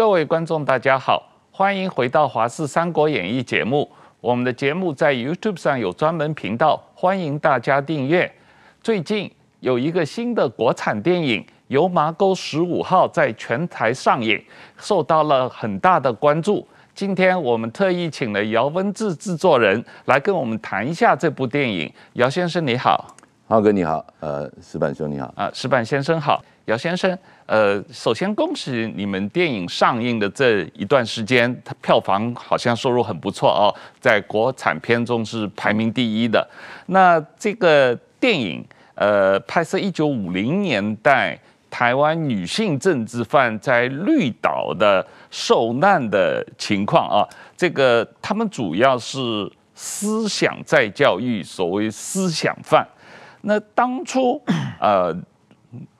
各位观众，大家好，欢迎回到《华视三国演义》节目。我们的节目在 YouTube 上有专门频道，欢迎大家订阅。最近有一个新的国产电影《油麻沟十五号》在全台上映，受到了很大的关注。今天我们特意请了姚文志制作人来跟我们谈一下这部电影。姚先生你好，浩哥你好，呃，石板兄你好，啊，石板先生好，姚先生。呃，首先恭喜你们电影上映的这一段时间，它票房好像收入很不错哦，在国产片中是排名第一的。那这个电影，呃，拍摄一九五零年代台湾女性政治犯在绿岛的受难的情况啊，这个他们主要是思想再教育，所谓思想犯。那当初，呃。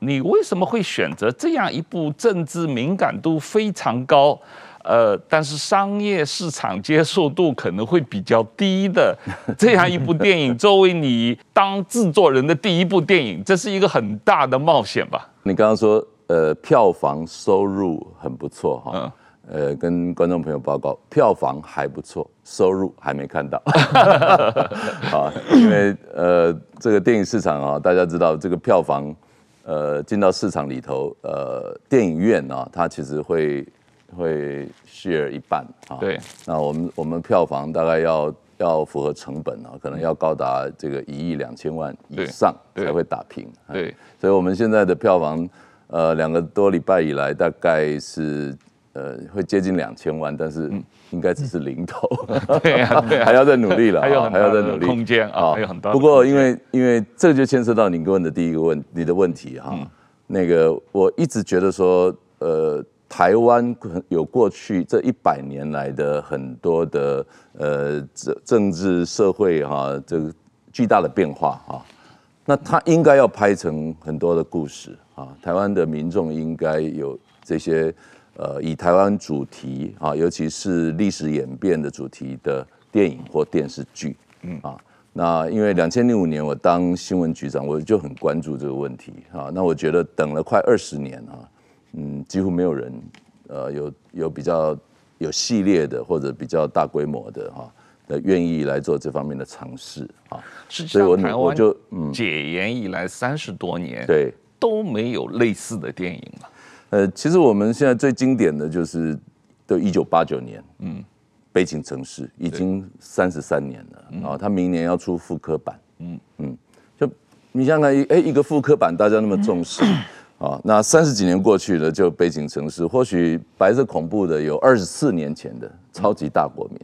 你为什么会选择这样一部政治敏感度非常高，呃，但是商业市场接受度可能会比较低的 这样一部电影作为你当制作人的第一部电影，这是一个很大的冒险吧？你刚刚说，呃，票房收入很不错哈，嗯、呃，跟观众朋友报告，票房还不错，收入还没看到，啊，因为呃，这个电影市场啊，大家知道这个票房。呃，进到市场里头，呃，电影院呢、啊，它其实会会 share 一半啊。对。那我们我们票房大概要要符合成本啊，可能要高达这个一亿两千万以上才会打平。对。对，所以我们现在的票房，呃，两个多礼拜以来大概是呃会接近两千万，但是。嗯应该只是零头，对呀，对，还要再努力了，还有还要再努力空间啊，还有很多。不过因为因为这就牵涉到你问的第一个问你的问题哈，那个我一直觉得说，呃，台湾有过去这一百年来的很多的呃政政治社会哈这个巨大的变化哈，那它应该要拍成很多的故事啊，台湾的民众应该有这些。呃，以台湾主题啊，尤其是历史演变的主题的电影或电视剧，嗯啊，那因为两千零五年我当新闻局长，我就很关注这个问题啊。那我觉得等了快二十年啊，嗯，几乎没有人呃有有比较有系列的或者比较大规模的哈的愿意来做这方面的尝试啊。所以我我就嗯，解严以来三十多年，对，都没有类似的电影了。呃，其实我们现在最经典的就是，都一九八九年，嗯，悲情城市已经三十三年了，然后他明年要出复刻版，嗯。嗯，就你想想，哎，一个复刻版大家那么重视，啊，那三十几年过去了，就悲情城市，或许白色恐怖的有二十四年前的超级大国民，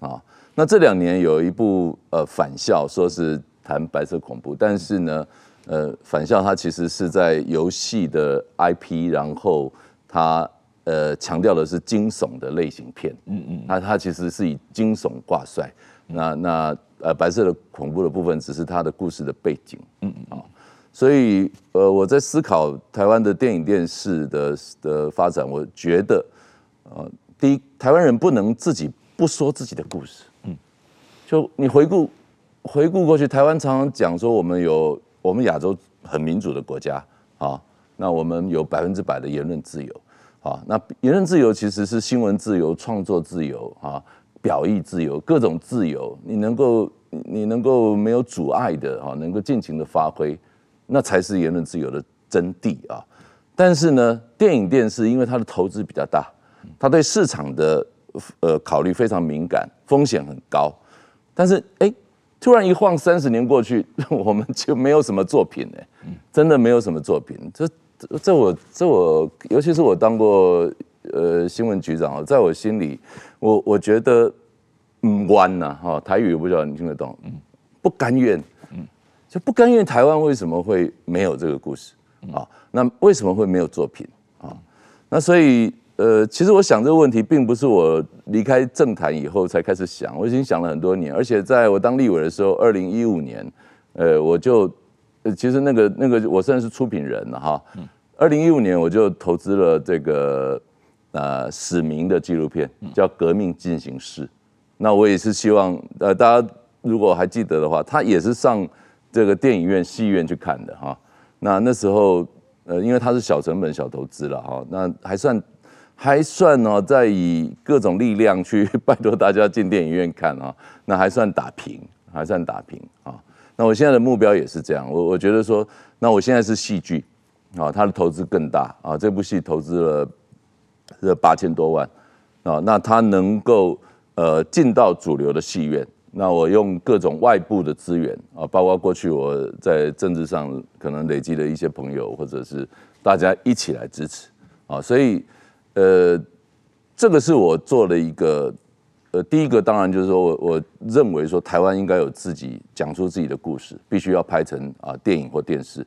嗯。啊，那这两年有一部呃反校，说是谈白色恐怖，但是呢。呃，反校它其实是在游戏的 IP，然后它呃强调的是惊悚的类型片，嗯嗯，那它其实是以惊悚挂帅，那那呃白色的恐怖的部分只是它的故事的背景，嗯嗯。啊，所以呃我在思考台湾的电影电视的的发展，我觉得呃第一，台湾人不能自己不说自己的故事，嗯，就你回顾回顾过去，台湾常常讲说我们有。我们亚洲很民主的国家啊，那我们有百分之百的言论自由啊，那言论自由其实是新闻自由、创作自由啊、表意自由，各种自由，你能够你能够没有阻碍的啊，能够尽情的发挥，那才是言论自由的真谛啊。但是呢，电影电视因为它的投资比较大，它对市场的呃考虑非常敏感，风险很高，但是哎。突然一晃三十年过去，我们就没有什么作品呢，真的没有什么作品。这这我这我，尤其是我当过呃新闻局长，在我心里，我我觉得嗯弯呐哈，台语我不知道你听得懂，不甘愿，就不甘愿台湾为什么会没有这个故事啊？那为什么会没有作品啊？那所以。呃，其实我想这个问题，并不是我离开政坛以后才开始想，我已经想了很多年。而且在我当立委的时候，二零一五年，呃，我就，呃，其实那个那个我算是出品人了哈。二零一五年我就投资了这个呃史明的纪录片，叫《革命进行式》。那我也是希望，呃，大家如果还记得的话，他也是上这个电影院、戏院去看的哈。那那时候，呃，因为他是小成本、小投资了哈，那还算。还算哦，在以各种力量去拜托大家进电影院看啊，那还算打平，还算打平啊。那我现在的目标也是这样，我我觉得说，那我现在是戏剧啊，它的投资更大啊，这部戏投资了这八千多万啊，那它能够呃进到主流的戏院，那我用各种外部的资源啊，包括过去我在政治上可能累积的一些朋友，或者是大家一起来支持啊，所以。呃，这个是我做的一个，呃，第一个当然就是说我我认为说台湾应该有自己讲出自己的故事，必须要拍成啊电影或电视。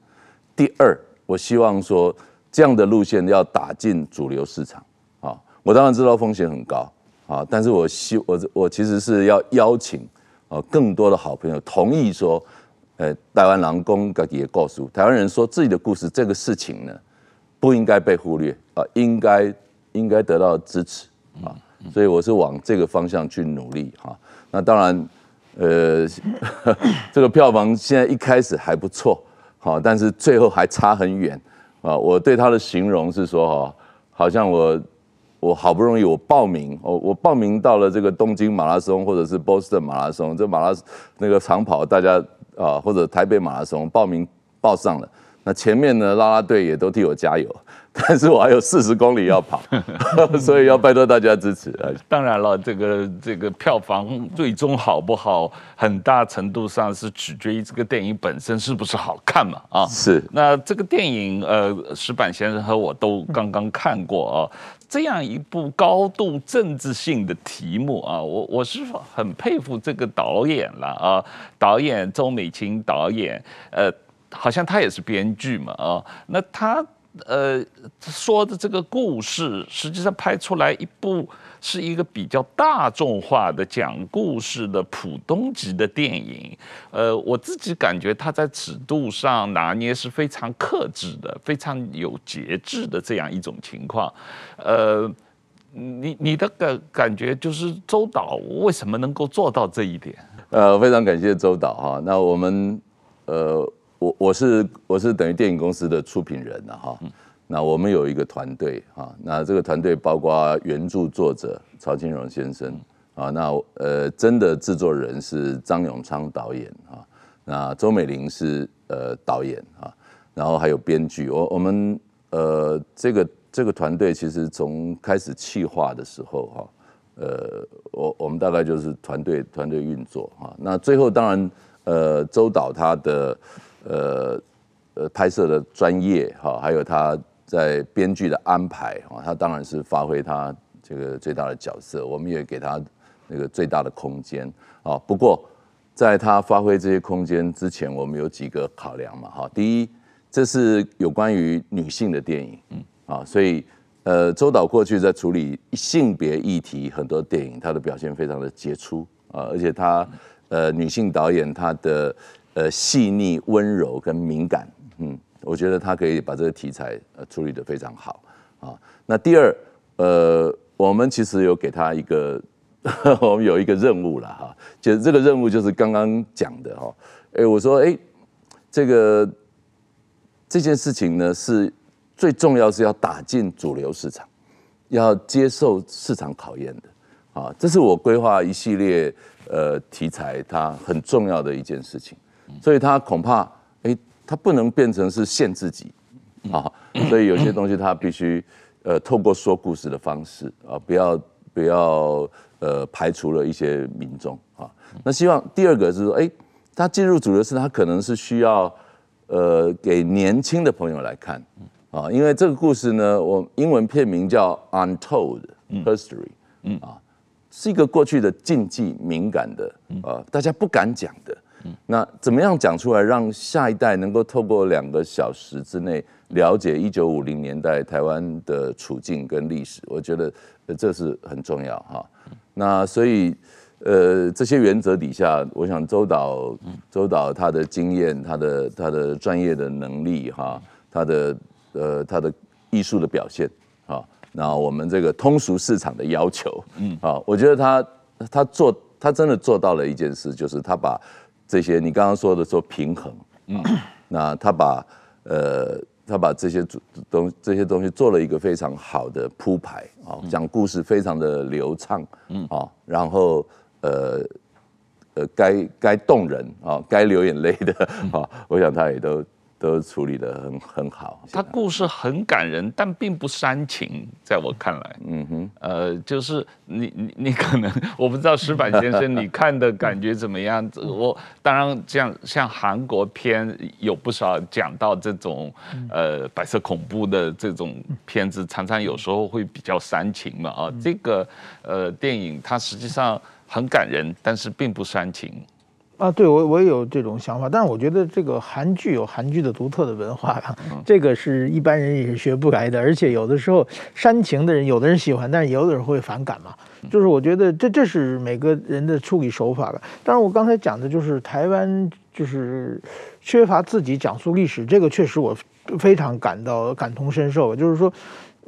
第二，我希望说这样的路线要打进主流市场啊。我当然知道风险很高啊，但是我希我我其实是要邀请啊更多的好朋友同意说，呃，台湾人讲自己的故事，台湾人说自己的故事这个事情呢，不应该被忽略啊，应该。应该得到支持啊，所以我是往这个方向去努力哈。那当然，呃，这个票房现在一开始还不错，好，但是最后还差很远啊。我对他的形容是说哈，好像我我好不容易我报名，我我报名到了这个东京马拉松或者是波士顿马拉松，这马拉那个长跑大家啊，或者台北马拉松报名报上了，那前面呢拉拉队也都替我加油。但是我还有四十公里要跑，所以要拜托大家支持。当然了，这个这个票房最终好不好，很大程度上是取决于这个电影本身是不是好看嘛。啊，是。那这个电影，呃，石板先生和我都刚刚看过啊，这样一部高度政治性的题目啊，我我是很佩服这个导演了啊，导演周美青导演，呃，好像他也是编剧嘛啊，那他。呃，说的这个故事，实际上拍出来一部是一个比较大众化的讲故事的浦东级的电影。呃，我自己感觉他在尺度上拿捏是非常克制的，非常有节制的这样一种情况。呃，你你的感感觉就是周导为什么能够做到这一点？呃，非常感谢周导哈。那我们呃。我我是我是等于电影公司的出品人了哈，那我们有一个团队哈，那这个团队包括原著作者曹金荣先生啊，那呃真的制作人是张永昌导演啊，那周美玲是呃导演啊，然后还有编剧，我我们呃这个这个团队其实从开始企划的时候哈，呃我我们大概就是团队团队运作哈，那最后当然呃周导他的。呃呃，拍摄的专业哈，还有他在编剧的安排哈，他当然是发挥他这个最大的角色，我们也给他那个最大的空间啊。不过，在他发挥这些空间之前，我们有几个考量嘛哈。第一，这是有关于女性的电影，嗯啊，所以呃，周导过去在处理性别议题很多电影，他的表现非常的杰出啊，而且他呃女性导演她的。呃，细腻、温柔跟敏感，嗯，我觉得他可以把这个题材呃处理得非常好啊。那第二，呃，我们其实有给他一个，我们有一个任务了哈，就这个任务就是刚刚讲的哈。哎，我说哎，这个这件事情呢是最重要是要打进主流市场，要接受市场考验的啊。这是我规划一系列呃题材，它很重要的一件事情。所以他恐怕，哎、欸，他不能变成是限制己，啊，所以有些东西他必须，呃，透过说故事的方式啊，不要不要呃排除了一些民众啊。那希望第二个是说，哎、欸，他进入主流市场，他可能是需要呃给年轻的朋友来看啊，因为这个故事呢，我英文片名叫 Untold History，嗯啊，是一个过去的禁忌敏感的啊，大家不敢讲的。那怎么样讲出来，让下一代能够透过两个小时之内了解一九五零年代台湾的处境跟历史？我觉得这是很重要哈。那所以呃这些原则底下，我想周导周导他的经验、他的他的专业的能力哈，他的呃他的艺术的表现啊，那我们这个通俗市场的要求，嗯啊，我觉得他他做他真的做到了一件事，就是他把。这些你刚刚说的说平衡，嗯，那他把呃他把这些东这些东西做了一个非常好的铺排啊，讲故事非常的流畅，嗯。啊，然后呃呃该该动人啊，该流眼泪的 啊，我想他也都。都处理得很很好，他故事很感人，但并不煽情，在我看来，嗯哼，呃，就是你你你可能我不知道石板先生你看的感觉怎么样？我当然这样，像韩国片有不少讲到这种呃白色恐怖的这种片子，常常有时候会比较煽情嘛啊，这个呃电影它实际上很感人，但是并不煽情。啊，对我我也有这种想法，但是我觉得这个韩剧有韩剧的独特的文化，这个是一般人也是学不来的，而且有的时候煽情的人，有的人喜欢，但是有的人会反感嘛。就是我觉得这这是每个人的处理手法了。当然，我刚才讲的就是台湾就是缺乏自己讲述历史，这个确实我非常感到感同身受。就是说，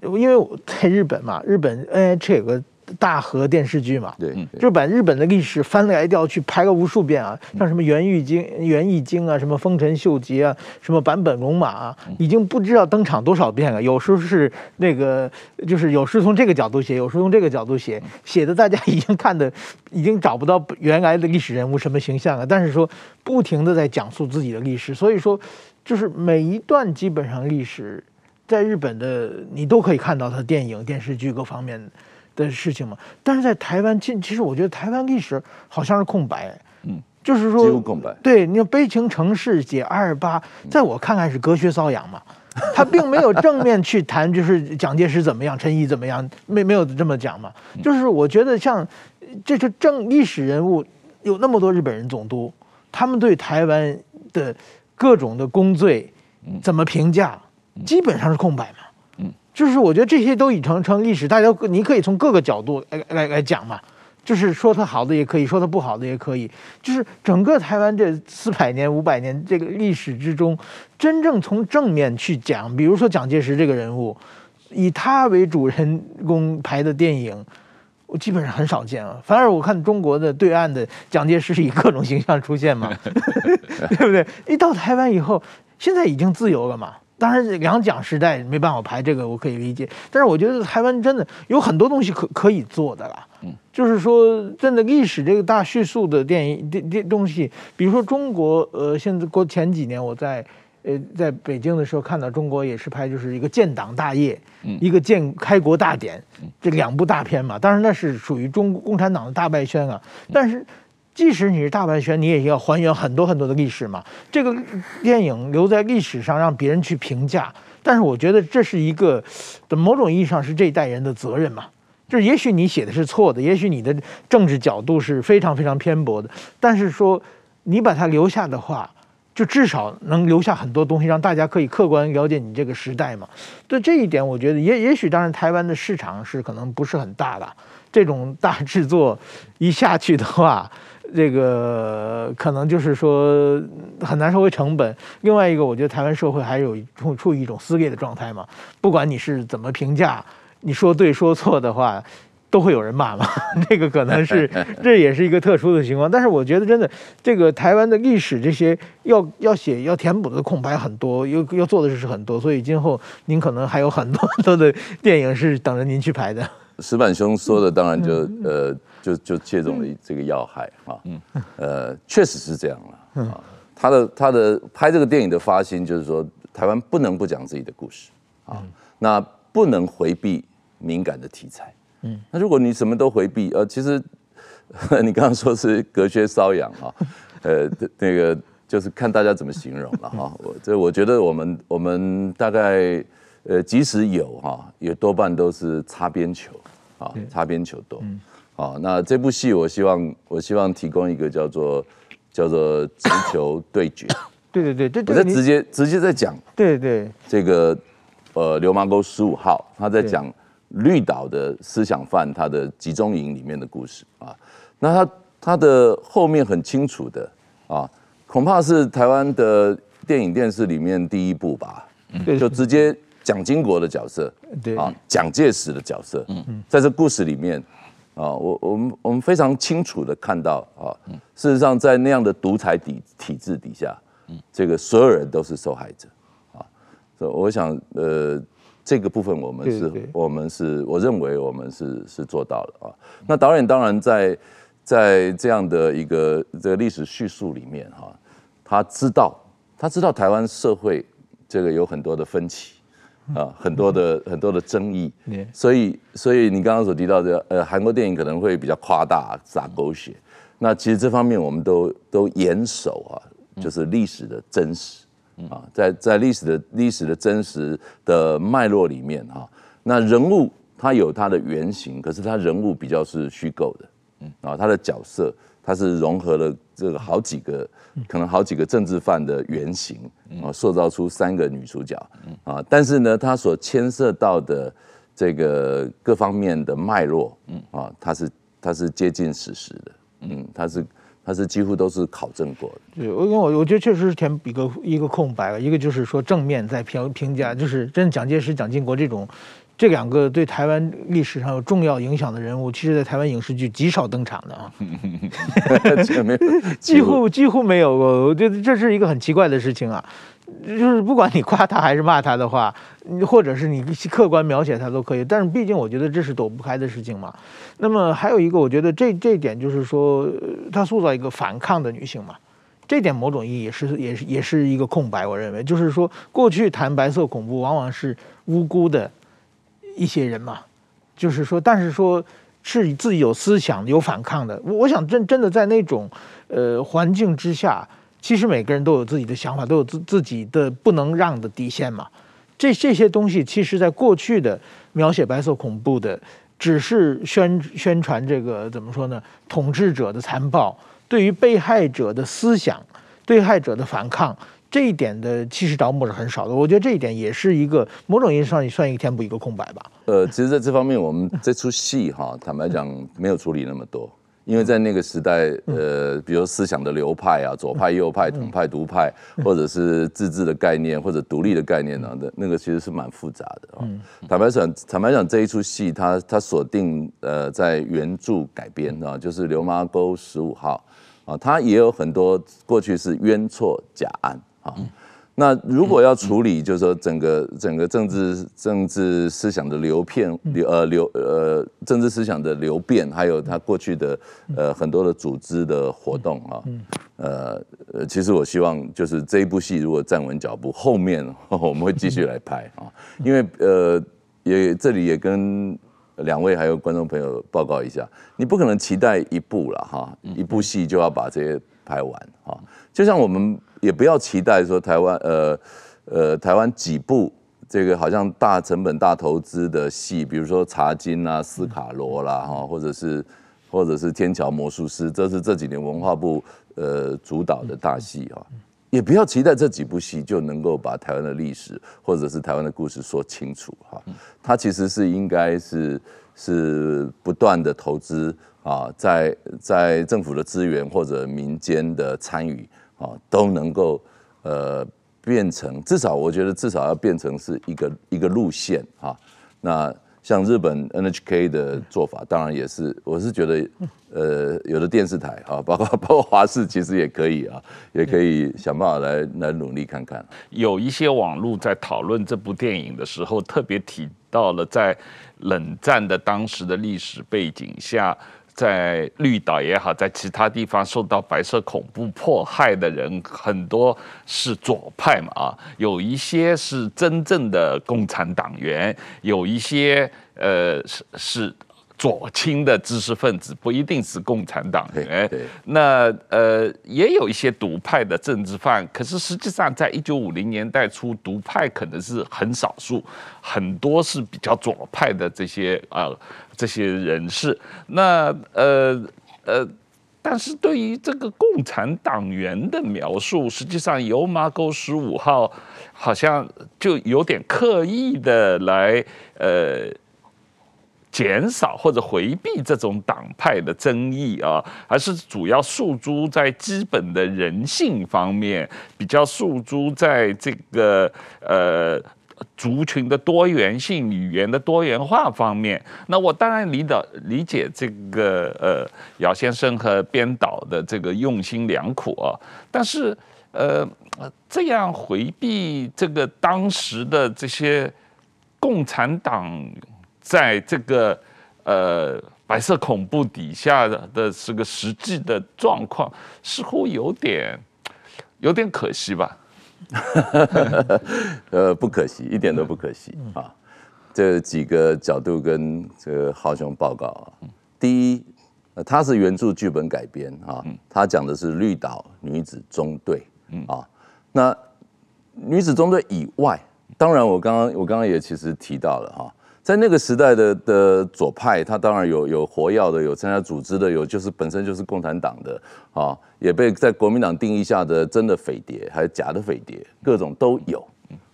因为我在日本嘛，日本 NHK 有个。大河电视剧嘛，对，就把日本的历史翻来调去拍了无数遍啊，像什么源义经、源义经啊，什么丰臣秀吉啊，什么坂本龙马啊，已经不知道登场多少遍了。有时候是那个，就是有时从这个角度写，有时从这个角度写，写的大家已经看的，已经找不到原来的历史人物什么形象了。但是说不停的在讲述自己的历史，所以说就是每一段基本上历史，在日本的你都可以看到它电影、电视剧各方面。的事情嘛，但是在台湾，其其实我觉得台湾历史好像是空白，嗯，就是说。对，你看《悲情城市》写二二八，在我看来是隔靴搔痒嘛，他并没有正面去谈，就是蒋介石怎么样，陈毅怎么样，没没有这么讲嘛。就是我觉得像这是正历史人物，有那么多日本人总督，他们对台湾的各种的功罪怎么评价，基本上是空白嘛。就是我觉得这些都已成成历史，大家你可以从各个角度来来来讲嘛，就是说它好的也可以说它不好的也可以，就是整个台湾这四百年五百年这个历史之中，真正从正面去讲，比如说蒋介石这个人物，以他为主人公拍的电影，我基本上很少见啊。反而我看中国的对岸的蒋介石以各种形象出现嘛，对不对？一到台湾以后，现在已经自由了嘛。当然，两蒋时代没办法排这个，我可以理解。但是我觉得台湾真的有很多东西可可以做的啦。嗯，就是说，真的历史这个大叙述的电影这这东西，比如说中国，呃，现在过前几年我在呃在北京的时候看到中国也是拍就是一个建党大业，嗯，一个建开国大典，这两部大片嘛。当然那是属于中国共产党的大败宣啊。但是。即使你是大败宣，你也要还原很多很多的历史嘛。这个电影留在历史上，让别人去评价。但是我觉得这是一个，在某种意义上是这一代人的责任嘛。就是也许你写的是错的，也许你的政治角度是非常非常偏颇的，但是说你把它留下的话，就至少能留下很多东西，让大家可以客观了解你这个时代嘛。对这一点，我觉得也也许当然台湾的市场是可能不是很大的，这种大制作一下去的话。这个可能就是说很难收回成本。另外一个，我觉得台湾社会还有处处于一种撕裂的状态嘛。不管你是怎么评价，你说对说错的话，都会有人骂嘛。这个可能是 这也是一个特殊的情况。但是我觉得真的，这个台湾的历史这些要要写要填补的空白很多，要要做的事是很多。所以今后您可能还有很多很多的电影是等着您去拍的。石板兄说的当然就呃。就就切中了这个要害啊，呃，确实是这样了啊。他的他的拍这个电影的发心就是说，台湾不能不讲自己的故事啊，那不能回避敏感的题材。嗯，那如果你什么都回避，呃，其实 你刚刚说是隔靴搔痒啊，呃，那个就是看大家怎么形容了哈。我这我觉得我们我们大概呃，即使有哈，也多半都是擦边球啊，擦边球多。啊，那这部戏我希望，我希望提供一个叫做叫做直球对决。对对对，这我在直接直接在讲。对对，这个呃，流氓沟十五号，他在讲绿岛的思想犯他的集中营里面的故事啊。那他他的后面很清楚的啊，恐怕是台湾的电影电视里面第一部吧，就直接蒋经国的角色，对啊，蒋介石的角色，嗯，在这故事里面。啊，我我们我们非常清楚的看到啊，事实上在那样的独裁体体制底下，这个所有人都是受害者啊，所以我想呃这个部分我们是，我们是，我认为我们是是做到了啊。那导演当然在在这样的一个这个历史叙述里面哈，他知道他知道台湾社会这个有很多的分歧。啊，很多的很多的争议，所以所以你刚刚所提到的，呃，韩国电影可能会比较夸大撒狗血，那其实这方面我们都都严守啊，就是历史的真实。啊，在在历史的历史的真实的脉络里面哈，那人物他有他的原型，可是他人物比较是虚构的，嗯。啊，他的角色他是融合了这个好几个。可能好几个政治犯的原型啊，塑造出三个女主角啊，但是呢，它所牵涉到的这个各方面的脉络，嗯啊，它是它是接近史实的，嗯，它是它是几乎都是考证过的。对，因为我我觉得确实是填一个一个空白了，一个就是说正面在评评价，就是真蒋介石、蒋经国这种。这两个对台湾历史上有重要影响的人物，其实，在台湾影视剧极少登场的啊，几乎几乎没有过。我觉得这是一个很奇怪的事情啊，就是不管你夸他还是骂他的话，或者是你客观描写他都可以，但是毕竟我觉得这是躲不开的事情嘛。那么还有一个，我觉得这这一点就是说，他塑造一个反抗的女性嘛，这点某种意义也是也是也是一个空白。我认为就是说，过去谈白色恐怖往往是无辜的。一些人嘛，就是说，但是说是自己有思想、有反抗的。我我想真真的在那种呃环境之下，其实每个人都有自己的想法，都有自自己的不能让的底线嘛。这这些东西，其实在过去的描写白色恐怖的，只是宣宣传这个怎么说呢？统治者的残暴，对于被害者的思想、被害者的反抗。这一点的其实着墨是很少的，我觉得这一点也是一个某种意义上也算一个填补一个空白吧。呃，其实在这方面，我们这出戏哈，坦白讲没有处理那么多，因为在那个时代，呃，比如思想的流派啊，左派、右派、统派、独派，或者是自治的概念或者独立的概念呢，那那个其实是蛮复杂的啊。坦白讲，坦白讲这一出戏，它它锁定呃在原著改编啊，就是《刘麻沟十五号》啊，它也有很多过去是冤错假案。好，那如果要处理，就是说整个整个政治政治思想的流片流呃流呃政治思想的流变，还有他过去的呃很多的组织的活动啊，呃呃，其实我希望就是这一部戏如果站稳脚步，后面 我们会继续来拍啊，因为呃也这里也跟两位还有观众朋友报告一下，你不可能期待一部了哈，一部戏就要把这些拍完啊，就像我们。也不要期待说台湾呃呃台湾几部这个好像大成本大投资的戏，比如说《茶金》啊、《斯卡罗》啦哈，或者是或者是《天桥魔术师》，这是这几年文化部呃主导的大戏哈。也不要期待这几部戏就能够把台湾的历史或者是台湾的故事说清楚哈。它其实是应该是是不断的投资啊，在在政府的资源或者民间的参与。啊，都能够呃变成，至少我觉得至少要变成是一个一个路线哈。那像日本 NHK 的做法，当然也是，我是觉得呃有的电视台啊，包括 包括华视，其实也可以啊，也可以想办法来来努力看看。有一些网络在讨论这部电影的时候，特别提到了在冷战的当时的历史背景下。在绿岛也好，在其他地方受到白色恐怖迫害的人很多是左派嘛啊，有一些是真正的共产党员，有一些呃是是。左倾的知识分子不一定是共产党员，那呃也有一些独派的政治犯，可是实际上在一九五零年代初，独派可能是很少数，很多是比较左派的这些啊、呃、这些人士。那呃呃，但是对于这个共产党员的描述，实际上油麻沟十五号好像就有点刻意的来呃。减少或者回避这种党派的争议啊，而是主要诉诸在基本的人性方面，比较诉诸在这个呃族群的多元性、语言的多元化方面，那我当然理导理解这个呃姚先生和编导的这个用心良苦啊，但是呃这样回避这个当时的这些共产党在这个呃白色恐怖底下的的这个实际的状况，似乎有点有点可惜吧。呃，不可惜，一点都不可惜啊！这几个角度跟这个浩雄报告啊。第一，他是原著剧本改编啊，他讲的是绿岛女子中队啊。那女子中队以外，当然我刚刚我刚刚也其实提到了哈。在那个时代的的左派，他当然有有活跃的，有参加组织的，有就是本身就是共产党的啊，也被在国民党定义下的真的匪谍还是假的匪谍，各种都有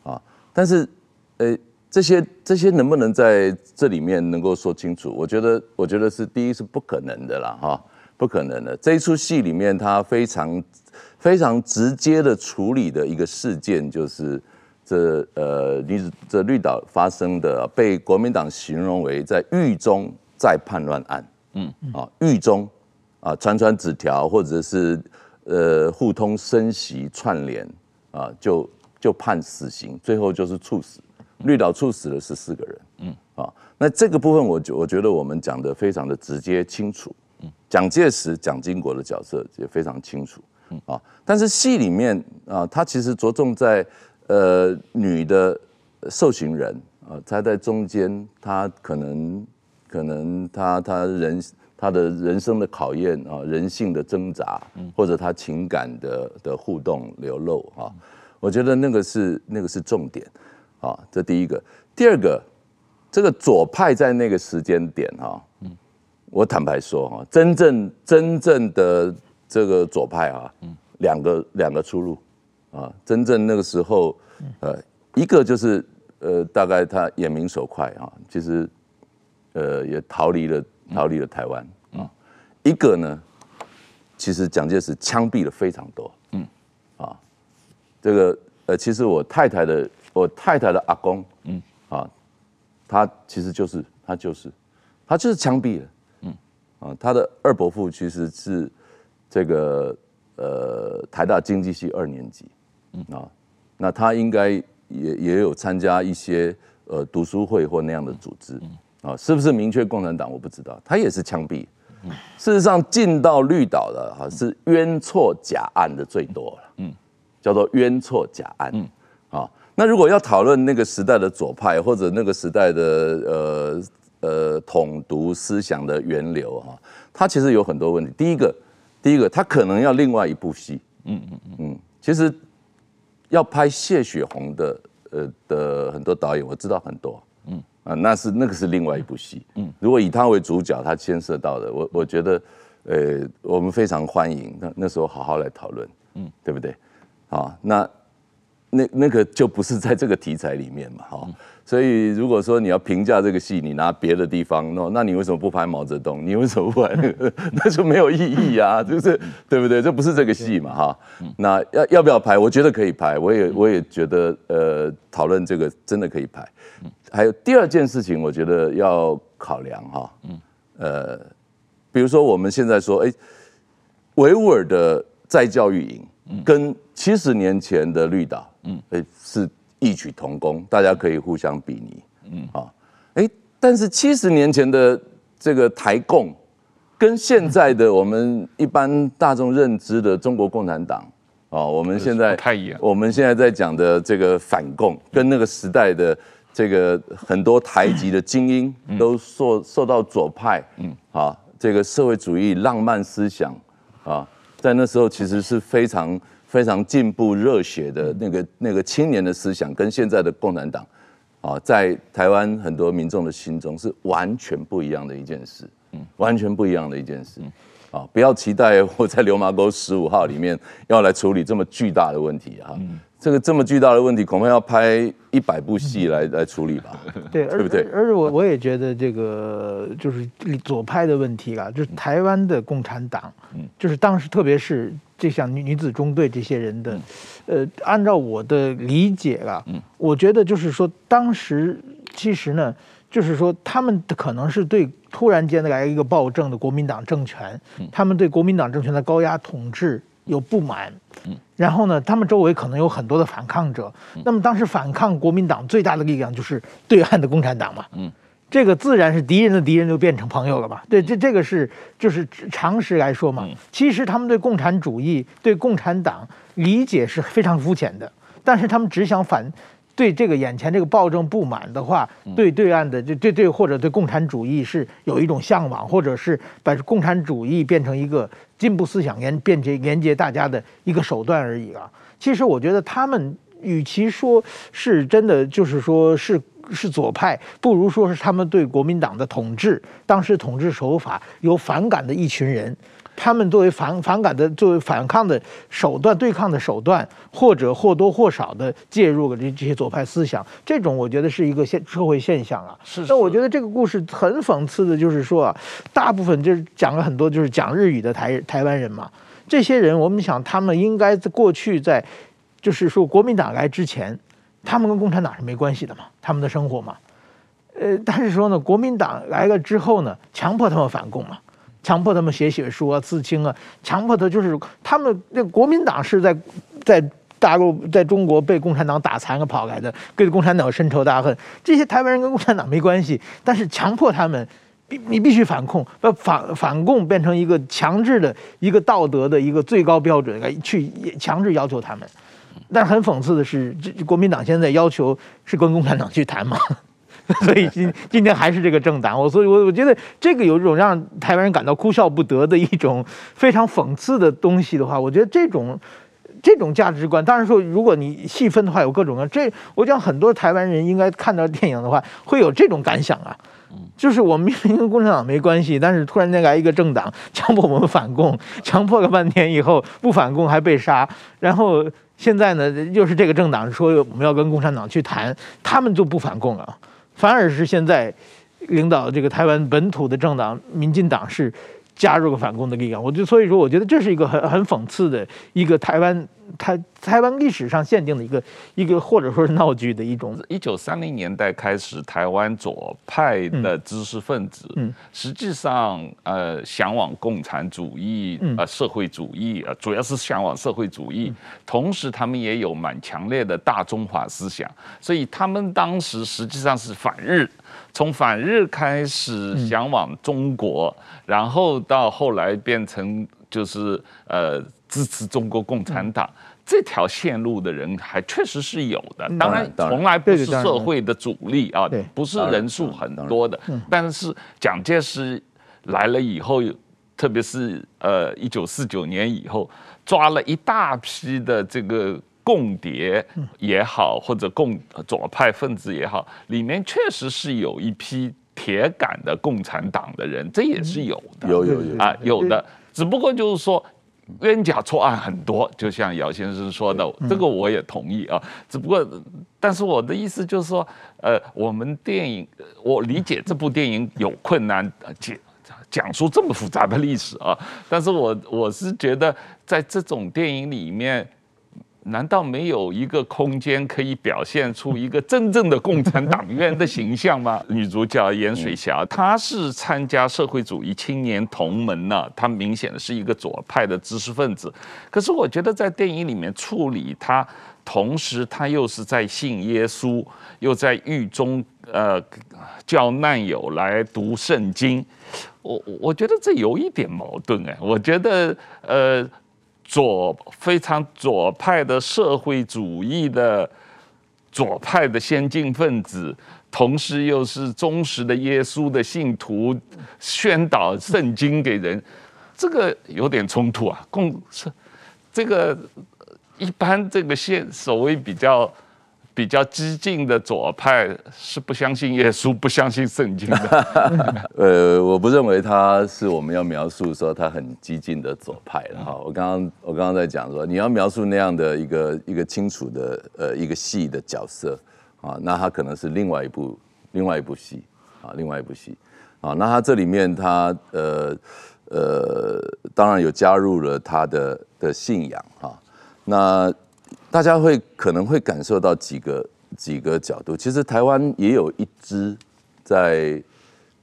啊。但是，呃，这些这些能不能在这里面能够说清楚？我觉得，我觉得是第一是不可能的啦，哈，不可能的。这一出戏里面，他非常非常直接的处理的一个事件就是。这呃，女子这绿岛发生的，被国民党形容为在狱中再叛乱案，嗯。啊，狱中啊，传传纸条或者是呃互通声息串联啊，就就判死刑，最后就是处死，绿岛处死了十四个人，嗯。啊，那这个部分我觉我觉得我们讲的非常的直接清楚，嗯，蒋介石、蒋经国的角色也非常清楚，嗯。啊，但是戏里面啊，他其实着重在。呃，女的受刑人啊，她在中间，她可能可能她她人她的人生的考验啊，人性的挣扎，或者她情感的的互动流露啊，我觉得那个是那个是重点啊，这第一个，第二个，这个左派在那个时间点哈，我坦白说哈，真正真正的这个左派啊，两个两个出路。啊，真正那个时候，呃，一个就是呃，大概他眼明手快啊，其实呃也逃离了逃离了台湾啊。一个呢，其实蒋介石枪毙了非常多，嗯，啊，这个呃，其实我太太的我太太的阿公，嗯，啊，他其实就是他就是他就是枪毙了，嗯，啊，他的二伯父其实是这个呃台大经济系二年级。啊，那他应该也也有参加一些呃读书会或那样的组织。啊，是不是明确共产党我不知道，他也是枪毙。事实上进到绿岛的哈是冤错假案的最多了，嗯，叫做冤错假案，嗯，啊，那如果要讨论那个时代的左派或者那个时代的呃呃统独思想的源流哈，它其实有很多问题。第一个，第一个，它可能要另外一部戏，嗯嗯。嗯，其实。要拍谢雪红的，呃的很多导演，我知道很多，嗯。啊，那是那个是另外一部戏，嗯，如果以他为主角，他牵涉到的，我我觉得，呃，我们非常欢迎，那那时候好好来讨论，嗯，对不对？好，那。那那个就不是在这个题材里面嘛，哈，所以如果说你要评价这个戏，你拿别的地方，那那你为什么不拍毛泽东？你为什么不拍那个？那就没有意义啊，就是对不对？这不是这个戏嘛，哈。那要要不要拍？我觉得可以拍，我也我也觉得呃，讨论这个真的可以拍。还有第二件事情，我觉得要考量哈，嗯呃，比如说我们现在说，哎，维吾尔的再教育营。跟七十年前的绿岛，嗯，哎，是异曲同工，大家可以互相比拟，嗯，啊，哎，但是七十年前的这个台共，跟现在的我们一般大众认知的中国共产党，啊，我们现在太一样，我们现在在讲的这个反共，跟那个时代的这个很多台籍的精英，都受受到左派，嗯，啊，这个社会主义浪漫思想，啊。在那时候，其实是非常非常进步、热血的那个那个青年的思想，跟现在的共产党，啊，在台湾很多民众的心中是完全不一样的一件事，嗯，完全不一样的一件事，啊，不要期待我在流麻沟十五号里面要来处理这么巨大的问题，哈。这个这么巨大的问题，恐怕要拍一百部戏来来处理吧？对，对不对？而且我我也觉得这个就是左派的问题啊，就是台湾的共产党，就是当时特别是这像女女子中队这些人的，呃，按照我的理解啊，我觉得就是说，当时其实呢，就是说他们可能是对突然间来一个暴政的国民党政权，他们对国民党政权的高压统治有不满，然后呢，他们周围可能有很多的反抗者，那么当时反抗国民党最大的力量就是对岸的共产党嘛，这个自然是敌人的敌人就变成朋友了嘛。对，这这个是就是常识来说嘛。其实他们对共产主义、对共产党理解是非常肤浅的，但是他们只想反对这个眼前这个暴政不满的话，对对岸的就对对或者对共产主义是有一种向往，或者是把共产主义变成一个进步思想连变成连接大家的一个手段而已啊。其实我觉得他们与其说是真的，就是说是。是左派，不如说是他们对国民党的统治，当时统治手法有反感的一群人，他们作为反反感的、作为反抗的手段、对抗的手段，或者或多或少的介入了这这些左派思想，这种我觉得是一个现社会现象啊。是。那我觉得这个故事很讽刺的，就是说啊，大部分就是讲了很多就是讲日语的台台湾人嘛，这些人我们想他们应该在过去在，就是说国民党来之前。他们跟共产党是没关系的嘛，他们的生活嘛，呃，但是说呢，国民党来了之后呢，强迫他们反共嘛，强迫他们写血书啊、刺青啊，强迫他就是他们那国民党是在在大陆在中国被共产党打残了跑来的，跟共产党深仇大恨。这些台湾人跟共产党没关系，但是强迫他们必你必须反共，把反反共变成一个强制的一个道德的一个最高标准来去强制要求他们。但是很讽刺的是，这国民党现在要求是跟共产党去谈嘛，所以今今天还是这个政党。我所以，我我觉得这个有一种让台湾人感到哭笑不得的一种非常讽刺的东西的话，我觉得这种这种价值观，当然说如果你细分的话，有各种各样。这我讲很多台湾人应该看到电影的话，会有这种感想啊，就是我们明明跟共产党没关系，但是突然间来一个政党强迫我们反共，强迫了半天以后不反共还被杀，然后。现在呢，又是这个政党说我们要跟共产党去谈，他们就不反共了，反而是现在领导这个台湾本土的政党民进党是加入了反共的力量。我就所以说，我觉得这是一个很很讽刺的一个台湾。台台湾历史上限定的一个一个或者说是闹剧的一种。一九三零年代开始，台湾左派的知识分子，嗯，实际上呃向往共产主义，呃社会主义，呃主要是向往社会主义，同时他们也有蛮强烈的大中华思想，所以他们当时实际上是反日，从反日开始向往中国，然后到后来变成就是呃。支持中国共产党这条线路的人还确实是有的，当然从来不是社会的主力啊，不是人数很多的。但是蒋介石来了以后，特别是呃一九四九年以后，抓了一大批的这个共谍也好，或者共左派分子也好，里面确实是有一批铁杆的共产党的人，这也是有的。有有有。啊，有的，只不过就是说。冤假错案很多，就像姚先生说的，这个我也同意啊。只不过，但是我的意思就是说，呃，我们电影，我理解这部电影有困难讲讲述这么复杂的历史啊。但是我我是觉得，在这种电影里面。难道没有一个空间可以表现出一个真正的共产党员的形象吗？女主角严水霞，她是参加社会主义青年同盟呢，她明显的是一个左派的知识分子。可是我觉得在电影里面处理她，同时她又是在信耶稣，又在狱中呃叫难友来读圣经，我我觉得这有一点矛盾哎，我觉得呃。左非常左派的社会主义的左派的先进分子，同时又是忠实的耶稣的信徒，宣导圣经给人，这个有点冲突啊。共是这个一般这个现所谓比较。比较激进的左派是不相信耶稣、不相信圣经的。呃，我不认为他是我们要描述说他很激进的左派了哈。我刚刚我刚刚在讲说，你要描述那样的一个一个清楚的呃一个戏的角色啊，那他可能是另外一部另外一部戏啊，另外一部戏啊。那他这里面他呃呃，当然有加入了他的的信仰哈。那大家会可能会感受到几个几个角度，其实台湾也有一支在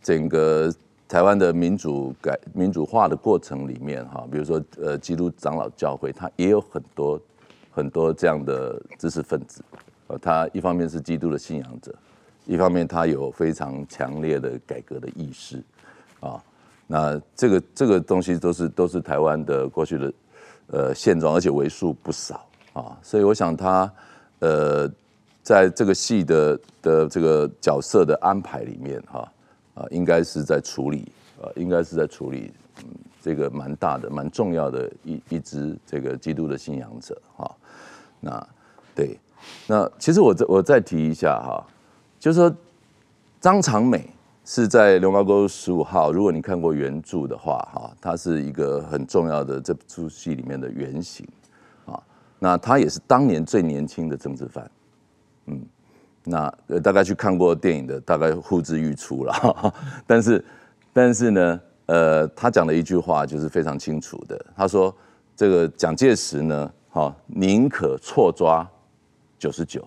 整个台湾的民主改民主化的过程里面哈，比如说呃基督长老教会，它也有很多很多这样的知识分子，呃，他一方面是基督的信仰者，一方面他有非常强烈的改革的意识。啊。那这个这个东西都是都是台湾的过去的呃现状，而且为数不少。啊，所以我想他呃在这个戏的的这个角色的安排里面哈啊，应该是在处理啊，应该是在处理这个蛮大的蛮重要的一一支这个基督的信仰者哈。那对，那其实我再我再提一下哈，就是说张长美。是在《流麻沟十五号》，如果你看过原著的话，哈，它是一个很重要的这出戏里面的原型，那他也是当年最年轻的政治犯，嗯，那呃大概去看过电影的，大概呼之欲出了，但是，但是呢，呃，他讲了一句话就是非常清楚的，他说这个蒋介石呢，哈，宁可错抓九十九，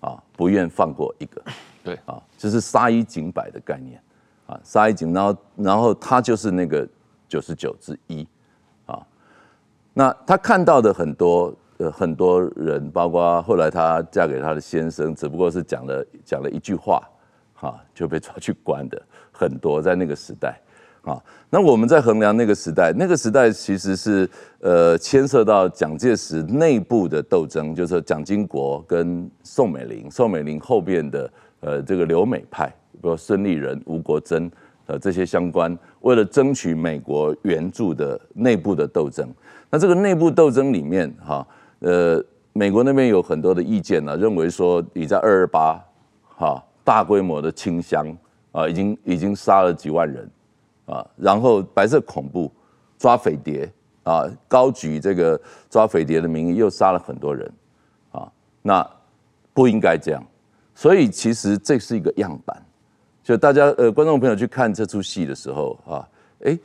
啊，不愿放过一个。对。啊，就是杀一儆百的概念，啊，杀一儆，然后然后他就是那个九十九之一，啊，那他看到的很多呃很多人，包括后来她嫁给她的先生，只不过是讲了讲了一句话，哈，就被抓去关的很多，在那个时代，啊，那我们在衡量那个时代，那个时代其实是呃牵涉到蒋介石内部的斗争，就是蒋经国跟宋美龄，宋美龄后边的。呃，这个留美派，比如孙立人、吴国楨，呃，这些相关，为了争取美国援助的内部的斗争。那这个内部斗争里面，哈，呃，美国那边有很多的意见呢，认为说你在二二八，哈，大规模的清乡啊，已经已经杀了几万人啊，然后白色恐怖抓匪谍啊，高举这个抓匪谍的名义，又杀了很多人啊，那不应该这样。所以其实这是一个样板，就大家呃观众朋友去看这出戏的时候啊，哎，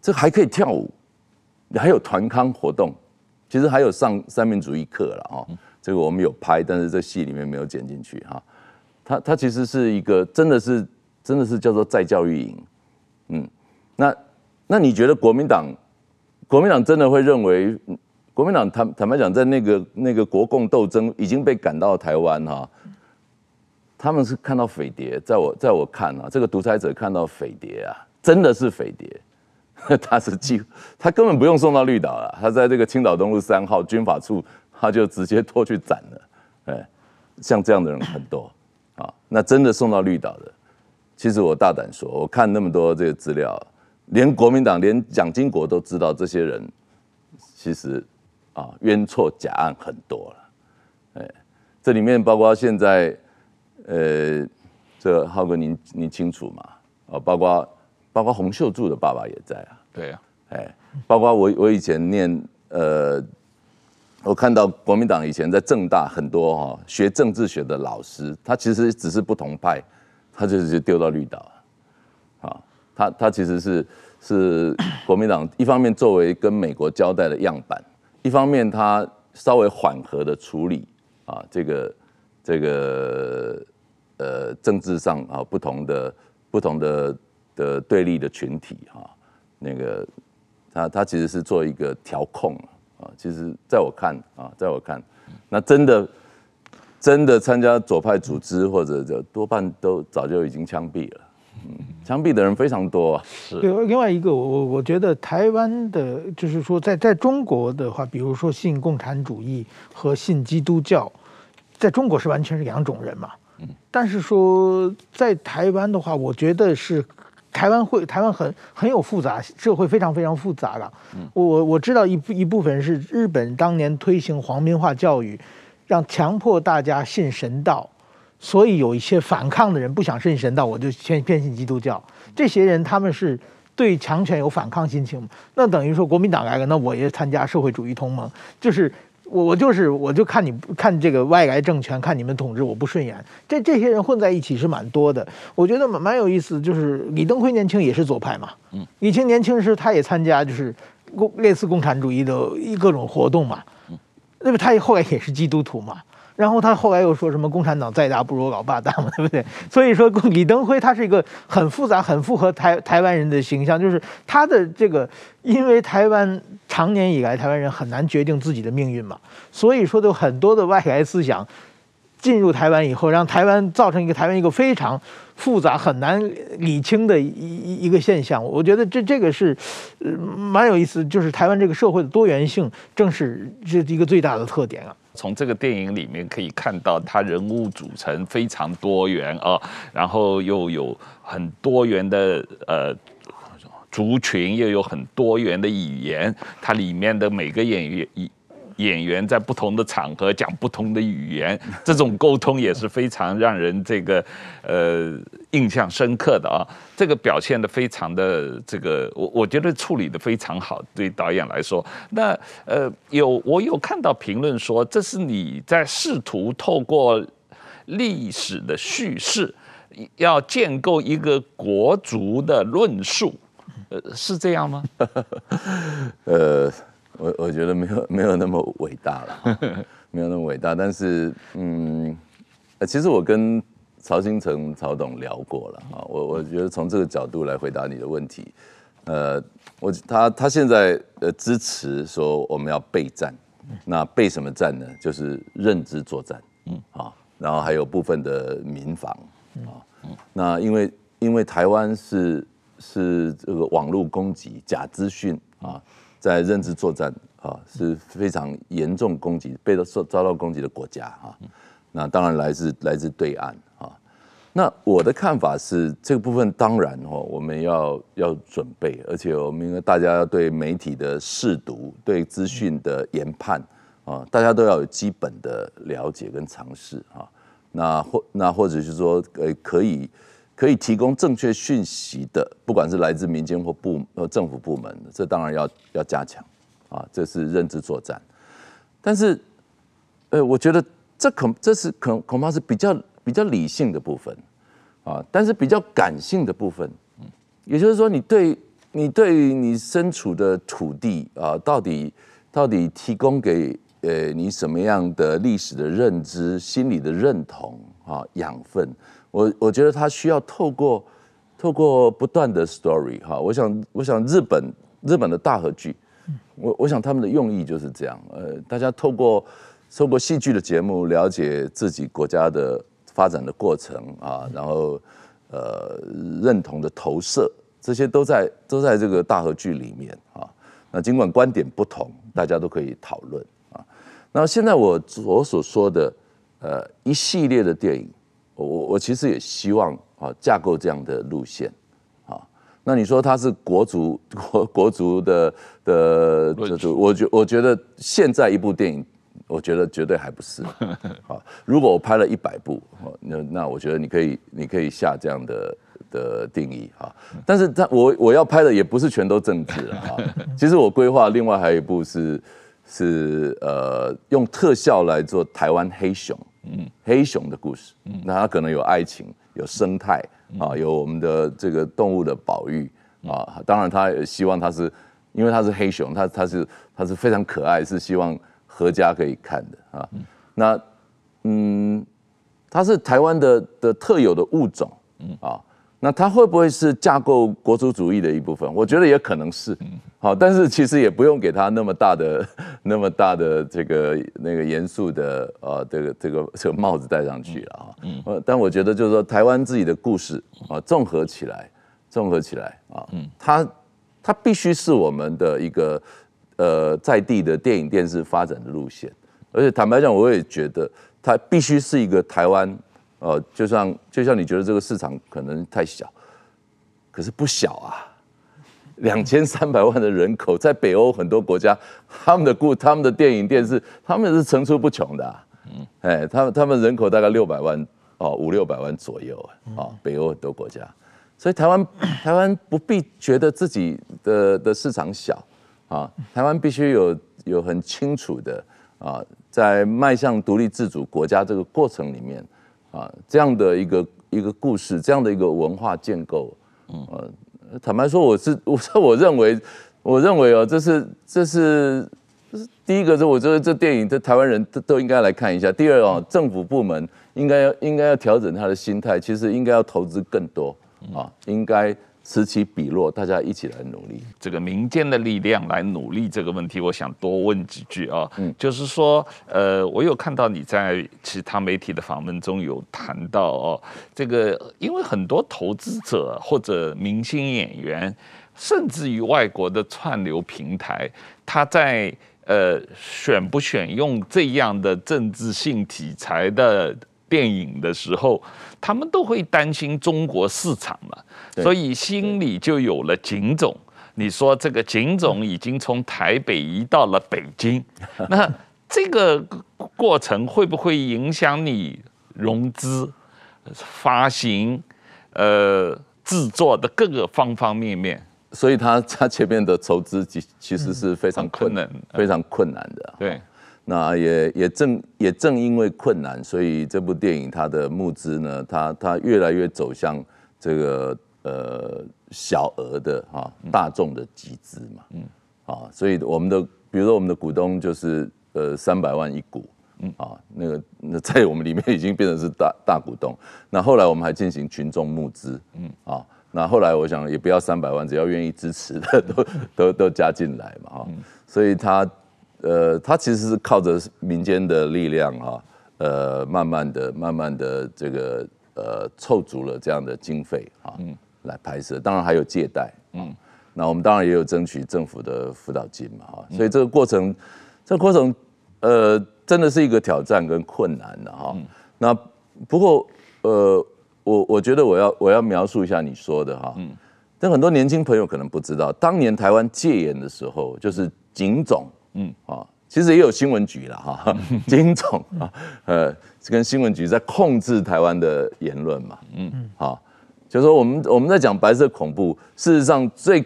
这还可以跳舞，还有团康活动，其实还有上三民主义课了哈。这个我们有拍，但是这戏里面没有剪进去哈。它它其实是一个真的是真的是叫做再教育营，嗯，那那你觉得国民党国民党真的会认为国民党坦坦白讲，在那个那个国共斗争已经被赶到台湾哈？他们是看到匪谍，在我在我看啊，这个独裁者看到匪谍啊，真的是匪谍，他是几乎他根本不用送到绿岛了，他在这个青岛东路三号军法处，他就直接拖去斩了，哎，像这样的人很多啊，那真的送到绿岛的，其实我大胆说，我看那么多这个资料，连国民党连蒋经国都知道这些人，其实啊冤错假案很多了，哎，这里面包括现在。呃，这浩哥您您清楚吗？啊，包括包括洪秀柱的爸爸也在啊。对啊，哎，包括我我以前念呃，我看到国民党以前在政大很多哈、学政治学的老师，他其实只是不同派，他就直接丢到绿岛，啊，他他其实是是国民党一方面作为跟美国交代的样板，一方面他稍微缓和的处理啊这个这个。呃，政治上啊，不同的不同的的对立的群体哈，那个他他其实是做一个调控啊，其实在我看啊，在我看，那真的真的参加左派组织或者就多半都早就已经枪毙了，嗯，枪毙的人非常多啊。是。对，另外一个我我我觉得台湾的，就是说在在中国的话，比如说信共产主义和信基督教，在中国是完全是两种人嘛。但是说在台湾的话，我觉得是台湾会台湾很很有复杂，社会非常非常复杂的。我我知道一部一部分是日本当年推行皇民化教育，让强迫大家信神道，所以有一些反抗的人不想信神道，我就偏偏信基督教。这些人他们是对强权有反抗心情，那等于说国民党来了，那我也参加社会主义同盟，就是我我就是我就看你看这个外来政权，看你们统治我不顺眼。这这些人混在一起是蛮多的，我觉得蛮蛮有意思。就是李登辉年轻也是左派嘛，嗯，李青年轻时他也参加就是共类似共产主义的一各种活动嘛，嗯，那么他后来也是基督徒嘛。然后他后来又说什么共产党再大不如老爸大嘛，对不对？所以说李登辉他是一个很复杂、很符合台台湾人的形象，就是他的这个，因为台湾长年以来台湾人很难决定自己的命运嘛，所以说有很多的外来思想进入台湾以后，让台湾造成一个台湾一个非常复杂、很难理清的一一个现象。我觉得这这个是呃蛮有意思，就是台湾这个社会的多元性，正是这一个最大的特点啊。从这个电影里面可以看到，它人物组成非常多元啊，然后又有很多元的呃族群，又有很多元的语言，它里面的每个演员。演员在不同的场合讲不同的语言，这种沟通也是非常让人这个呃印象深刻的啊。这个表现得非常的这个，我我觉得处理得非常好。对导演来说，那呃有我有看到评论说，这是你在试图透过历史的叙事，要建构一个国族的论述，呃，是这样吗？呃。我我觉得没有没有那么伟大了，没有那么伟大。但是，嗯，其实我跟曹新成曹董聊过了啊。我我觉得从这个角度来回答你的问题，呃，我他他现在呃支持说我们要备战，那备什么战呢？就是认知作战，嗯啊，然后还有部分的民防啊。那因为因为台湾是是这个网络攻击假资讯啊。在认知作战啊是非常严重攻击，被受遭到攻击的国家啊，那当然来自来自对岸啊。那我的看法是，这个部分当然哦，我们要要准备，而且我们应该大家要对媒体的试读、对资讯的研判啊，大家都要有基本的了解跟尝试啊。那或那或者是说，呃，可以。可以提供正确讯息的，不管是来自民间或部呃政府部门，这当然要要加强啊，这是认知作战。但是，呃，我觉得这恐这是恐恐怕是比较比较理性的部分啊，但是比较感性的部分，也就是说，你对你对你身处的土地啊，到底到底提供给呃你什么样的历史的认知、心理的认同啊养分？我我觉得他需要透过透过不断的 story 哈，我想我想日本日本的大和剧，我我想他们的用意就是这样，呃，大家透过透过戏剧的节目了解自己国家的发展的过程啊，然后呃认同的投射，这些都在都在这个大和剧里面啊。那尽管观点不同，大家都可以讨论啊。那现在我我所说的呃一系列的电影。我我我其实也希望啊架构这样的路线啊，那你说他是国足国国足的的这种，我觉我觉得现在一部电影，我觉得绝对还不是啊。如果我拍了一百部，那那我觉得你可以你可以下这样的的定义啊。但是他我我要拍的也不是全都政治啊。其实我规划另外还有一部是是呃用特效来做台湾黑熊。嗯，黑熊的故事，嗯，那它可能有爱情，有生态啊，有我们的这个动物的保育啊。当然，他也希望它是，因为它是黑熊，它它是它是非常可爱，是希望阖家可以看的啊。那嗯，它是台湾的的特有的物种，嗯啊。那它会不会是架构国族主义的一部分？我觉得也可能是，好，但是其实也不用给他那么大的、那么大的这个那个严肃的呃这个这个这个帽子戴上去了啊。嗯，但我觉得就是说台湾自己的故事啊，综合起来，综合起来啊，嗯，它它必须是我们的一个呃在地的电影电视发展的路线，而且坦白讲，我也觉得它必须是一个台湾。哦，就像就像你觉得这个市场可能太小，可是不小啊，两千三百万的人口，在北欧很多国家，他们的故他们的电影电视，他们是层出不穷的，啊，嗯，哎，他们他们人口大概六百万哦，五六百万左右啊，哦，北欧很多国家，所以台湾台湾不必觉得自己的的市场小啊，台湾必须有有很清楚的啊，在迈向独立自主国家这个过程里面啊，这样的一个一个故事，这样的一个文化建构，呃，坦白说，我是我 我认为，我认为哦，这是这是。第一个是我觉得这电影，这台湾人都都应该来看一下。第二哦，政府部门应该要应该要调整他的心态，其实应该要投资更多啊，应该此起彼落，大家一起来努力。这个民间的力量来努力这个问题，我想多问几句啊。嗯，就是说，呃，我有看到你在其他媒体的访问中有谈到哦，这个因为很多投资者或者明星演员，甚至于外国的串流平台，他在呃，选不选用这样的政治性题材的电影的时候，他们都会担心中国市场嘛，所以心里就有了警种。你说这个警种已经从台北移到了北京，那这个过程会不会影响你融资、发行、呃制作的各个方方面面？所以他他前面的筹资其其实是非常困难，嗯、非常困难的。对，那也也正也正因为困难，所以这部电影它的募资呢，它它越来越走向这个呃小额的哈大众的集资嘛。嗯。啊，所以我们的比如说我们的股东就是呃三百万一股，嗯啊，那个那在我们里面已经变成是大大股东。那后来我们还进行群众募资，嗯啊。那后来我想也不要三百万，只要愿意支持的都都都加进来嘛哈，所以他呃他其实是靠着民间的力量哈，呃慢慢的慢慢的这个呃凑足了这样的经费啊，来拍摄，当然还有借贷，嗯，那我们当然也有争取政府的辅导金嘛哈，所以这个过程这个过程呃真的是一个挑战跟困难的哈，那不过呃。我我觉得我要我要描述一下你说的哈，嗯，但很多年轻朋友可能不知道，当年台湾戒严的时候，就是警总，嗯。啊，其实也有新闻局了哈，金总啊，呃，跟新闻局在控制台湾的言论嘛，嗯。嗯，好，就是说我们我们在讲白色恐怖，事实上最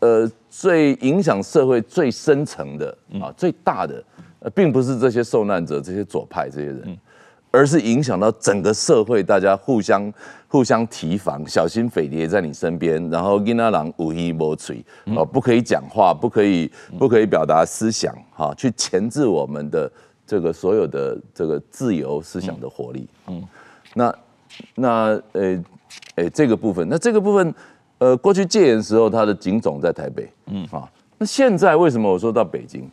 呃最影响社会最深层的啊最大的，呃，并不是这些受难者这些左派这些人。而是影响到整个社会，大家互相互相提防，小心匪谍在你身边，然后囡仔人有耳无嘴哦，不可以讲话，不可以不可以表达思想，哈，去钳制我们的这个所有的这个自由思想的活力。嗯，那那呃诶这个部分，那这个部分，呃，过去戒严的时候，他的警总在台北，嗯啊，那现在为什么我说到北京？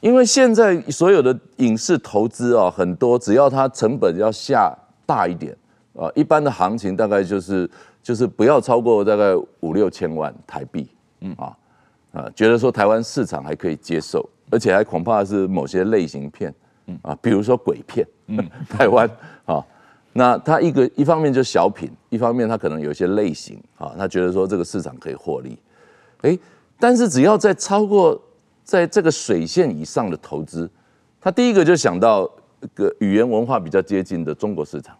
因为现在所有的影视投资啊，很多只要它成本要下大一点啊，一般的行情大概就是就是不要超过大概五六千万台币，嗯。啊啊，觉得说台湾市场还可以接受，而且还恐怕是某些类型片，嗯。啊，比如说鬼片，嗯，台湾啊，那它一个一方面就小品，一方面它可能有些类型啊，他觉得说这个市场可以获利，哎，但是只要在超过。在这个水线以上的投资，他第一个就想到个语言文化比较接近的中国市场，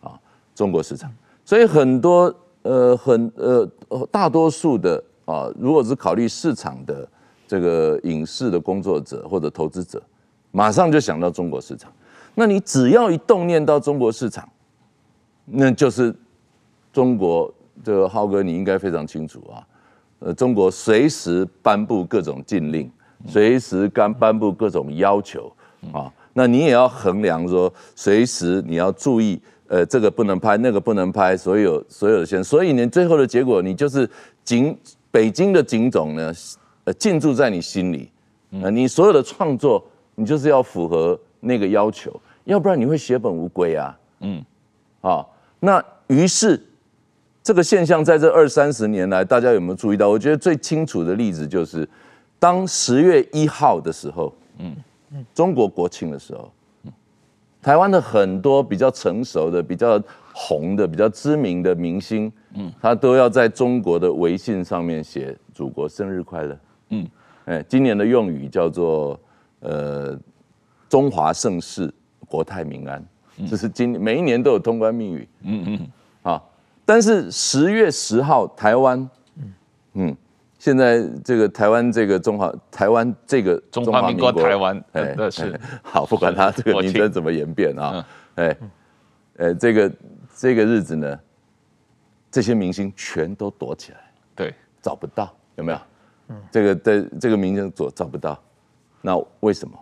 啊，中国市场，所以很多呃很呃大多数的啊，如果是考虑市场的这个影视的工作者或者投资者，马上就想到中国市场。那你只要一动念到中国市场，那就是中国这个浩哥你应该非常清楚啊，呃，中国随时颁布各种禁令。随时刚颁布各种要求啊，那你也要衡量说，随时你要注意，呃，这个不能拍，那个不能拍，所有所有的线，所以你最后的结果，你就是警北京的警总呢，呃，进驻在你心里，呃，你所有的创作，你就是要符合那个要求，要不然你会血本无归啊。嗯，啊，那于是这个现象在这二三十年来，大家有没有注意到？我觉得最清楚的例子就是。当十月一号的时候，嗯，中国国庆的时候，台湾的很多比较成熟的、比较红的、比较知名的明星，嗯，他都要在中国的微信上面写“祖国生日快乐”，嗯，哎，今年的用语叫做呃“中华盛世，国泰民安”，这是今每一年都有通关密语，嗯嗯，啊，但是十月十号台湾，嗯。现在这个台湾这个中华台湾这个中华民国台湾，哎，那是。好，不管它这个名称怎么演变啊，哎，呃，这个这个日子呢，这些明星全都躲起来，对，找不到，有没有？嗯。这个在这个明星找找不到，那为什么？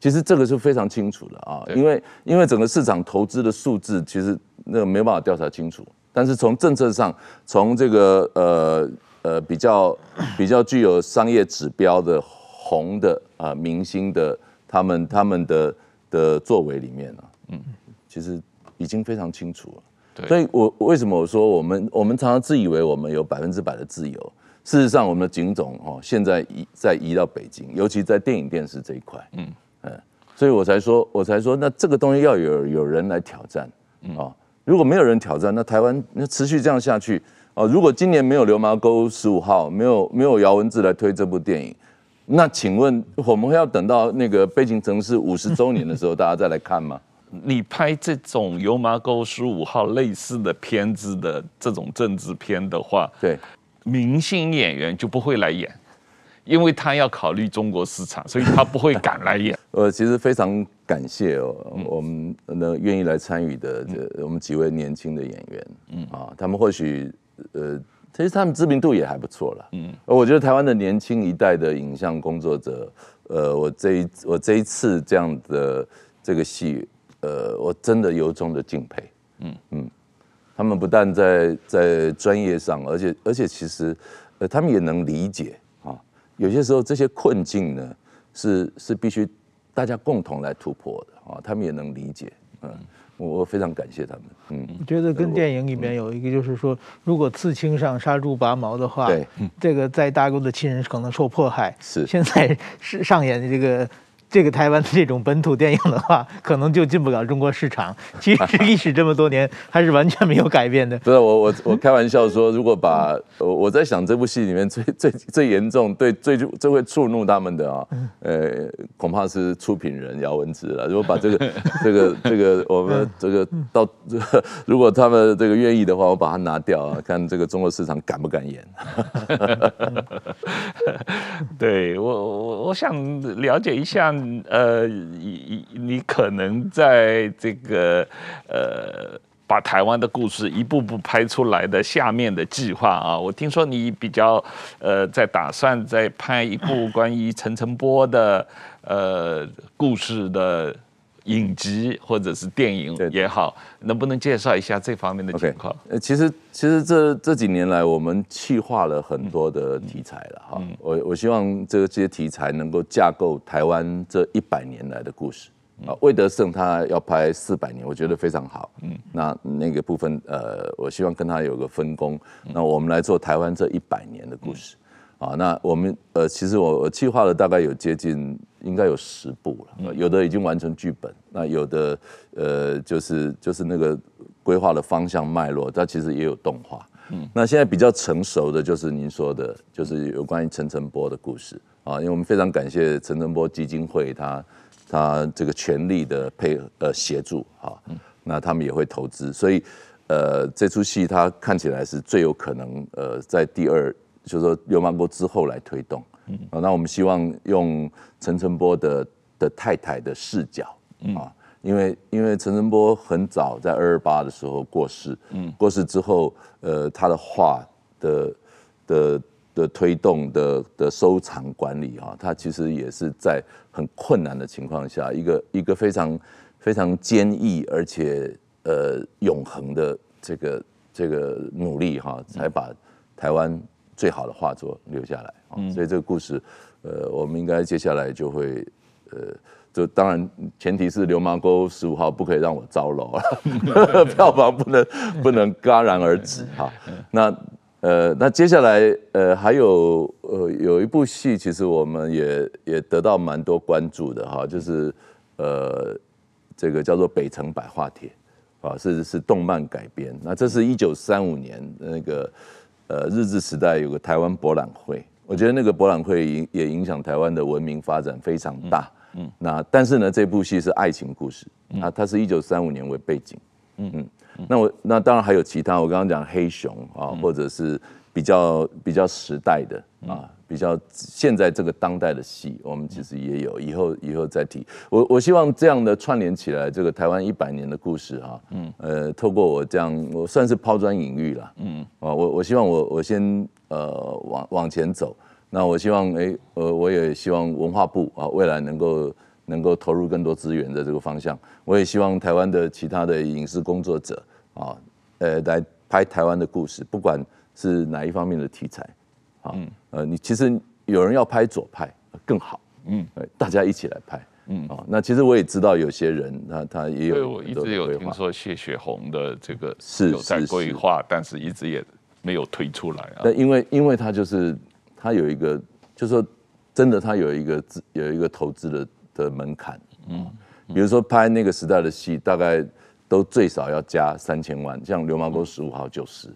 其实这个是非常清楚的啊，因为因为整个市场投资的数字其实那个没办法调查清楚，但是从政策上，从这个呃呃比较 比较具有商业指标的红的啊明星的他们他们的的作为里面呢，嗯，其实已经非常清楚了。对，所以我为什么我说我们我们常常自以为我们有百分之百的自由，事实上我们的警总哦现在移在移到北京，尤其在电影电视这一块，嗯。所以我才说，我才说，那这个东西要有有人来挑战啊！如果没有人挑战，那台湾那持续这样下去啊！如果今年没有《流麻沟十五号》，没有没有姚文智来推这部电影，那请问我们会要等到那个《悲情城市》五十周年的时候，大家再来看吗？你拍这种《流麻沟十五号》类似的片子的这种政治片的话，对，明星演员就不会来演。因为他要考虑中国市场，所以他不会敢来演。呃，其实非常感谢哦，我们能愿意来参与的这我们几位年轻的演员，嗯啊，他们或许呃，其实他们知名度也还不错了，嗯。我觉得台湾的年轻一代的影像工作者，呃，我这一我这一次这样的这个戏，呃，我真的由衷的敬佩，嗯。嗯，他们不但在在专业上，而且而且其实呃，他们也能理解啊。有些时候这些困境呢，是是必须大家共同来突破的啊，他们也能理解，嗯，我我非常感谢他们，嗯。我觉得跟电影里面有一个就是说，如果刺青上杀猪拔毛的话，对，这个在大陆的亲人可能受迫害，是现在是上演的这个。这个台湾的这种本土电影的话，可能就进不了中国市场。其实历史这么多年，还是完全没有改变的。不是我我我开玩笑说，如果把我我在想这部戏里面最 最最严重、对最最会触怒他们的啊，呃，恐怕是出品人姚文智了。如果把这个这个这个我们这个到如果他们这个愿意的话，我把它拿掉啊，看这个中国市场敢不敢演。对我我我想了解一下。呃，你你可能在这个呃，把台湾的故事一步步拍出来的下面的计划啊，我听说你比较呃，在打算在拍一部关于陈诚波的呃故事的。影集或者是电影也好，能不能介绍一下这方面的情况？呃，其实其实这这几年来，我们气化了很多的题材了哈。我我希望这些题材能够架构台湾这一百年来的故事啊。魏德胜他要拍四百年，我觉得非常好。嗯，那那个部分呃，我希望跟他有个分工。那我们来做台湾这一百年的故事。啊，那我们呃，其实我我计划了大概有接近应该有十部了，有的已经完成剧本，那有的呃就是就是那个规划的方向脉络，它其实也有动画。嗯，那现在比较成熟的就是您说的，就是有关于陈诚波的故事啊，因为我们非常感谢陈诚波基金会他他这个全力的配合呃协助啊，那他们也会投资，所以呃这出戏它看起来是最有可能呃在第二。就是说，流氓波之后来推动，嗯，那我们希望用陈澄波的的太太的视角，啊，因为因为陈澄波很早在二二八的时候过世，嗯，过世之后，呃，他的画的的的推动的的收藏管理，啊，他其实也是在很困难的情况下，一个一个非常非常坚毅而且呃永恒的这个这个努力，哈，才把台湾。最好的画作留下来啊，所以这个故事，呃，我们应该接下来就会，呃，就当然前提是《流氓沟十五号》不可以让我糟楼了，票房不能不能戛然而止哈。那呃，那接下来呃还有呃有一部戏，其实我们也也得到蛮多关注的哈，就是呃这个叫做《北城百话帖》啊，是是动漫改编。那这是一九三五年那个。呃，日治时代有个台湾博览会，我觉得那个博览会影也影响台湾的文明发展非常大。嗯，那但是呢，这部戏是爱情故事，啊它是一九三五年为背景。嗯嗯，那我那当然还有其他，我刚刚讲黑熊啊，或者是比较比较时代的啊，比较现在这个当代的戏，我们其实也有，以后以后再提。我我希望这样的串联起来，这个台湾一百年的故事哈，嗯，呃，透过我这样，我算是抛砖引玉了，嗯，啊，我我希望我我先呃往往前走，那我希望哎，呃，我也希望文化部啊未来能够能够投入更多资源在这个方向，我也希望台湾的其他的影视工作者啊，呃，来拍台湾的故事，不管。是哪一方面的题材？啊，呃，你其实有人要拍左派更好，嗯，大家一起来拍，嗯，啊，那其实我也知道有些人他他也有，我一直有听说谢雪红的这个是有在规划，但是一直也没有推出来啊。但因为因为他就是他有一个，就是说真的他有一个资有一个投资的的门槛，嗯，比如说拍那个时代的戏，大概都最少要加三千万，像《流氓沟十五号》就是。嗯，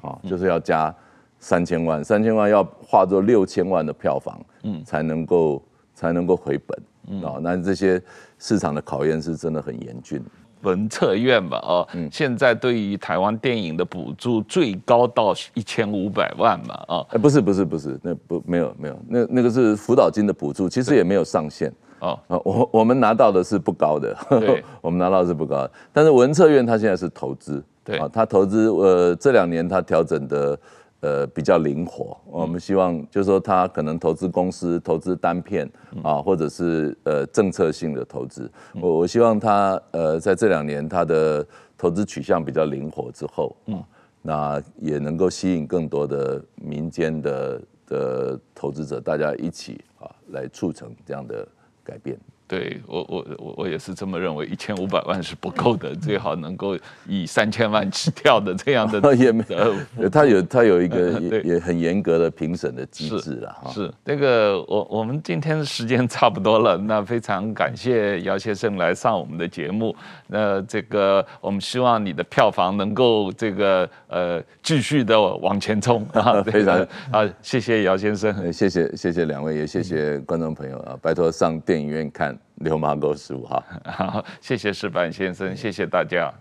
好，就是要加三千万，三千万要化作六千万的票房，嗯，才能够才能够回本，嗯，啊，那这些市场的考验是真的很严峻。文策院吧，哦，嗯，现在对于台湾电影的补助最高到一千五百万嘛，啊，哎，不是不是不是，那不没有没有，那那个是辅导金的补助，其实也没有上限，哦，啊，我我们拿到的是不高的，对，我们拿到的是不高的，但是文策院它现在是投资。对啊，他投资呃这两年他调整的呃比较灵活，我们希望就是说他可能投资公司、投资单片啊，或者是呃政策性的投资。我我希望他呃在这两年他的投资取向比较灵活之后，嗯，那也能够吸引更多的民间的的投资者，大家一起啊来促成这样的改变。对我我我我也是这么认为，一千五百万是不够的，最好能够以三千万起跳的这样的 也没有，他有他有一个也也很严格的评审的机制了哈。是那个我我们今天的时间差不多了，那非常感谢姚先生来上我们的节目。那这个我们希望你的票房能够这个呃继续的往前冲 啊，非常啊，谢谢姚先生，谢谢谢谢两位，也谢谢观众朋友啊，拜托上电影院看。流氓哥十五号，好，谢谢石板先生，谢谢大家。